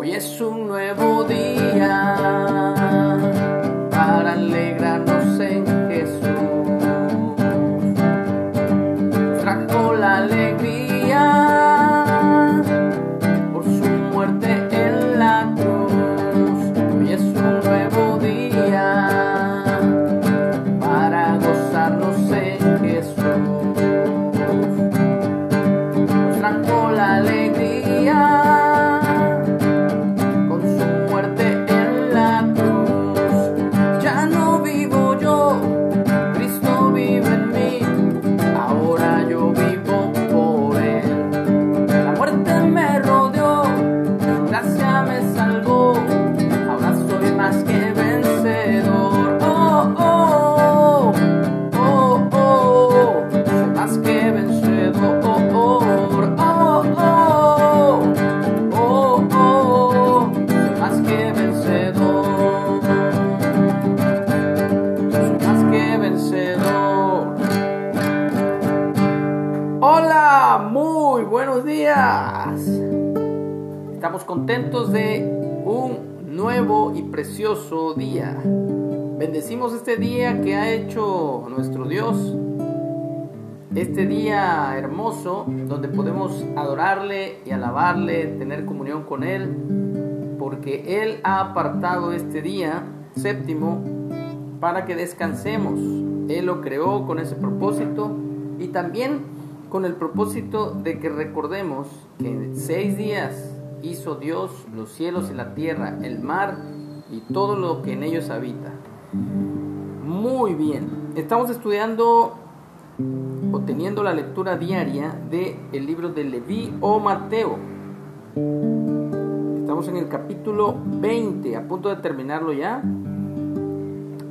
Hoy es un nuevo día contentos de un nuevo y precioso día. Bendecimos este día que ha hecho nuestro Dios. Este día hermoso donde podemos adorarle y alabarle, tener comunión con Él, porque Él ha apartado este día séptimo para que descansemos. Él lo creó con ese propósito y también con el propósito de que recordemos que en seis días hizo Dios los cielos y la tierra, el mar y todo lo que en ellos habita. Muy bien, estamos estudiando o teniendo la lectura diaria del el libro de Leví o Mateo. Estamos en el capítulo 20, a punto de terminarlo ya.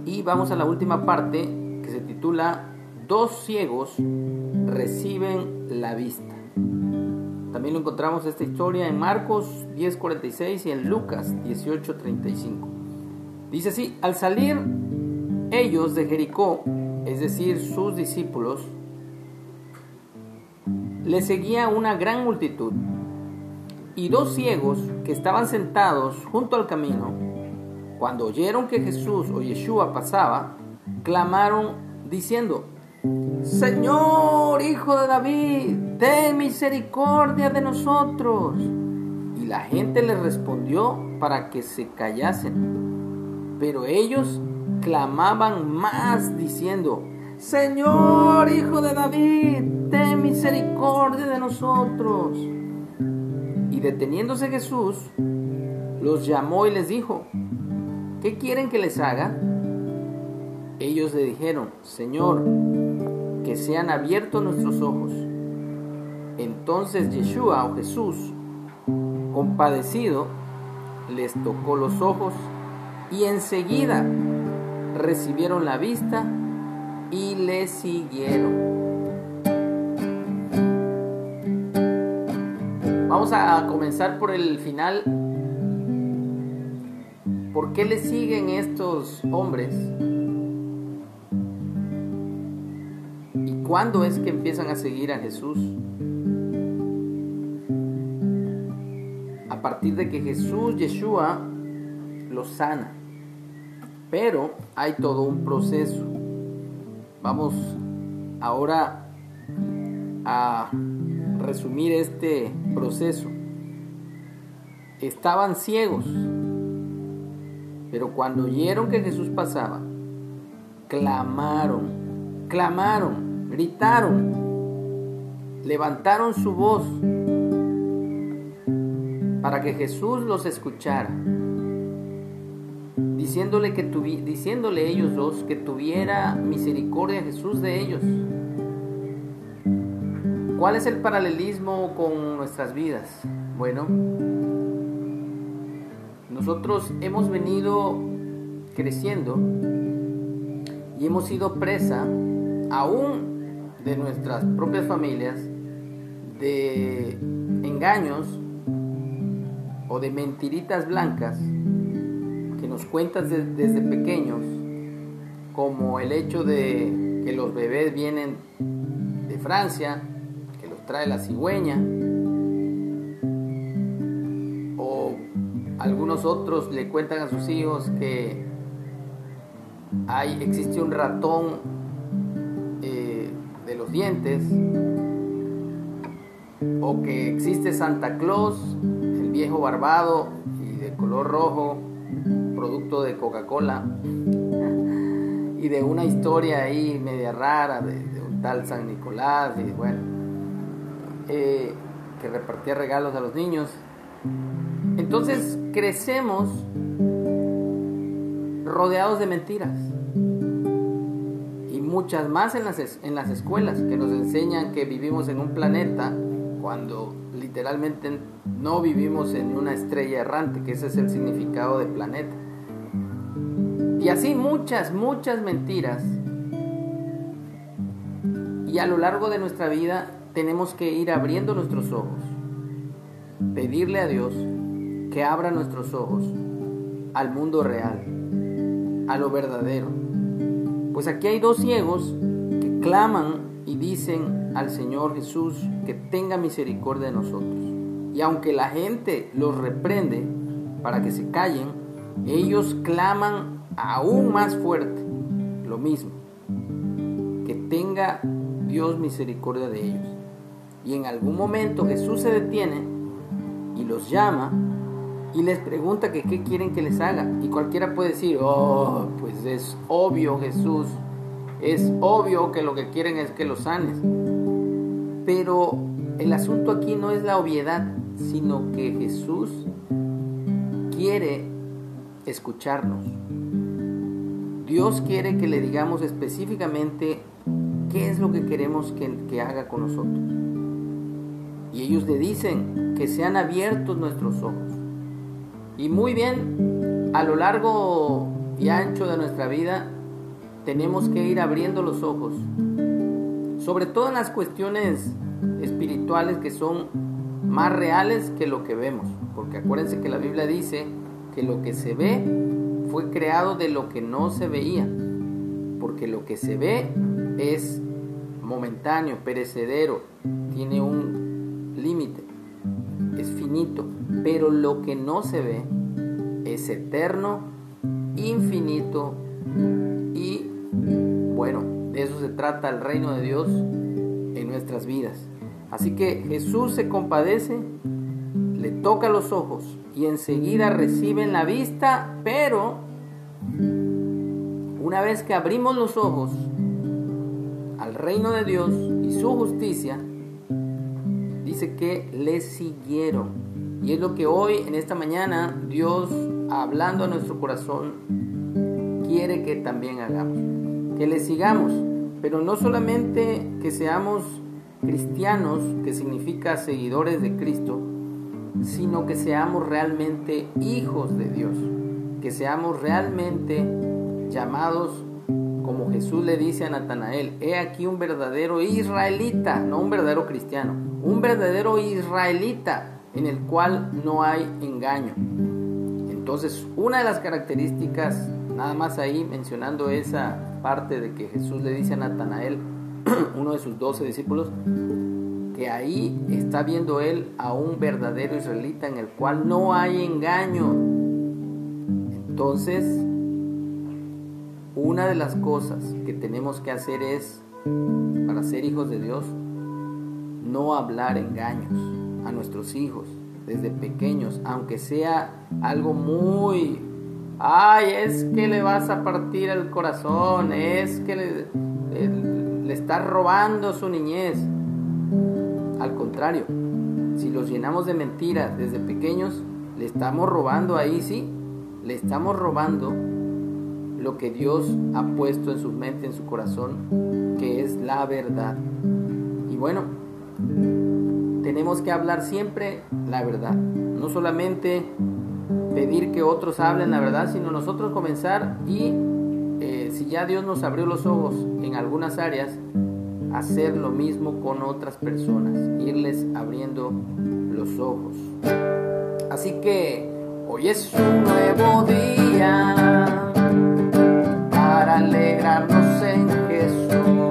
Y vamos a la última parte que se titula Dos ciegos reciben la vista. También lo encontramos esta historia en Marcos 10:46 y en Lucas 18:35. Dice así, al salir ellos de Jericó, es decir, sus discípulos, le seguía una gran multitud. Y dos ciegos que estaban sentados junto al camino, cuando oyeron que Jesús o Yeshua pasaba, clamaron diciendo, Señor, hijo de David, ten misericordia de nosotros. Y la gente les respondió para que se callasen. Pero ellos clamaban más diciendo, Señor, hijo de David, ten misericordia de nosotros. Y deteniéndose Jesús, los llamó y les dijo, ¿qué quieren que les haga? Ellos le dijeron, Señor, que sean abiertos nuestros ojos. Entonces Yeshua o Jesús, compadecido, les tocó los ojos y enseguida recibieron la vista y le siguieron. Vamos a comenzar por el final. ¿Por qué le siguen estos hombres? Cuándo es que empiezan a seguir a Jesús? A partir de que Jesús, Yeshua, los sana. Pero hay todo un proceso. Vamos ahora a resumir este proceso. Estaban ciegos, pero cuando oyeron que Jesús pasaba, clamaron, clamaron, gritaron, levantaron su voz para que Jesús los escuchara, diciéndole, que tuvi diciéndole ellos dos que tuviera misericordia Jesús de ellos. ¿Cuál es el paralelismo con nuestras vidas? Bueno, nosotros hemos venido creciendo y hemos sido presa aún de nuestras propias familias de engaños o de mentiritas blancas que nos cuentas de, desde pequeños, como el hecho de que los bebés vienen de Francia, que los trae la cigüeña, o algunos otros le cuentan a sus hijos que hay, existe un ratón dientes o que existe Santa Claus, el viejo barbado y de color rojo, producto de Coca-Cola y de una historia ahí media rara de, un tal San Nicolás y bueno, eh, que repartía regalos a los niños. Entonces crecemos rodeados de mentiras muchas más en las, en las escuelas que nos enseñan que vivimos en un planeta cuando literalmente no vivimos en una estrella errante, que ese es el significado de planeta. Y así muchas, muchas mentiras. Y a lo largo de nuestra vida tenemos que ir abriendo nuestros ojos, pedirle a Dios que abra nuestros ojos al mundo real, a lo verdadero. Pues aquí hay dos ciegos que claman y dicen al Señor Jesús que tenga misericordia de nosotros. Y aunque la gente los reprende para que se callen, ellos claman aún más fuerte lo mismo. Que tenga Dios misericordia de ellos. Y en algún momento Jesús se detiene y los llama y les pregunta que qué quieren que les haga. Y cualquiera puede decir, oh, pues es obvio Jesús, es obvio que lo que quieren es que los sanes. Pero el asunto aquí no es la obviedad, sino que Jesús quiere escucharnos. Dios quiere que le digamos específicamente qué es lo que queremos que, que haga con nosotros. Y ellos le dicen que sean abiertos nuestros ojos. Y muy bien, a lo largo y ancho de nuestra vida, tenemos que ir abriendo los ojos. Sobre todo en las cuestiones espirituales que son más reales que lo que vemos. Porque acuérdense que la Biblia dice que lo que se ve fue creado de lo que no se veía. Porque lo que se ve es momentáneo, perecedero, tiene un límite, es finito pero lo que no se ve es eterno, infinito y bueno, de eso se trata el reino de Dios en nuestras vidas. Así que Jesús se compadece, le toca los ojos y enseguida reciben la vista, pero una vez que abrimos los ojos al reino de Dios y su justicia, dice que le siguieron. Y es lo que hoy, en esta mañana, Dios, hablando a nuestro corazón, quiere que también hagamos. Que le sigamos, pero no solamente que seamos cristianos, que significa seguidores de Cristo, sino que seamos realmente hijos de Dios, que seamos realmente llamados, como Jesús le dice a Natanael, he aquí un verdadero israelita, no un verdadero cristiano, un verdadero israelita en el cual no hay engaño. Entonces, una de las características, nada más ahí mencionando esa parte de que Jesús le dice a Natanael, uno de sus doce discípulos, que ahí está viendo él a un verdadero israelita en el cual no hay engaño. Entonces, una de las cosas que tenemos que hacer es, para ser hijos de Dios, no hablar engaños a nuestros hijos desde pequeños, aunque sea algo muy, ay, es que le vas a partir el corazón, es que le, le, estás robando su niñez. Al contrario, si los llenamos de mentiras desde pequeños, le estamos robando ahí, sí, le estamos robando lo que Dios ha puesto en su mente, en su corazón, que es la verdad. Y bueno, tenemos que hablar siempre la verdad. No solamente pedir que otros hablen la verdad, sino nosotros comenzar y eh, si ya Dios nos abrió los ojos en algunas áreas, hacer lo mismo con otras personas, irles abriendo los ojos. Así que hoy es un nuevo día alegrarnos en Jesús.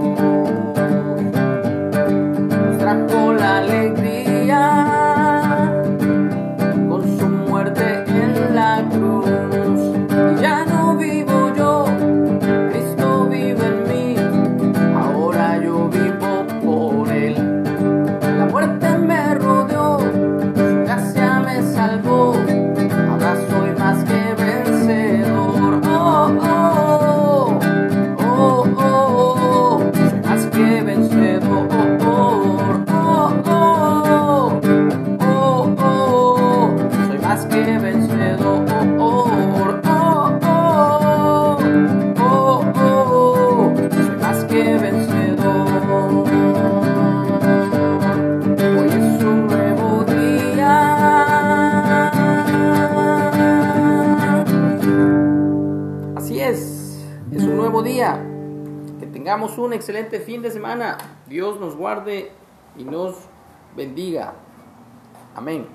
Tengamos un excelente fin de semana. Dios nos guarde y nos bendiga. Amén.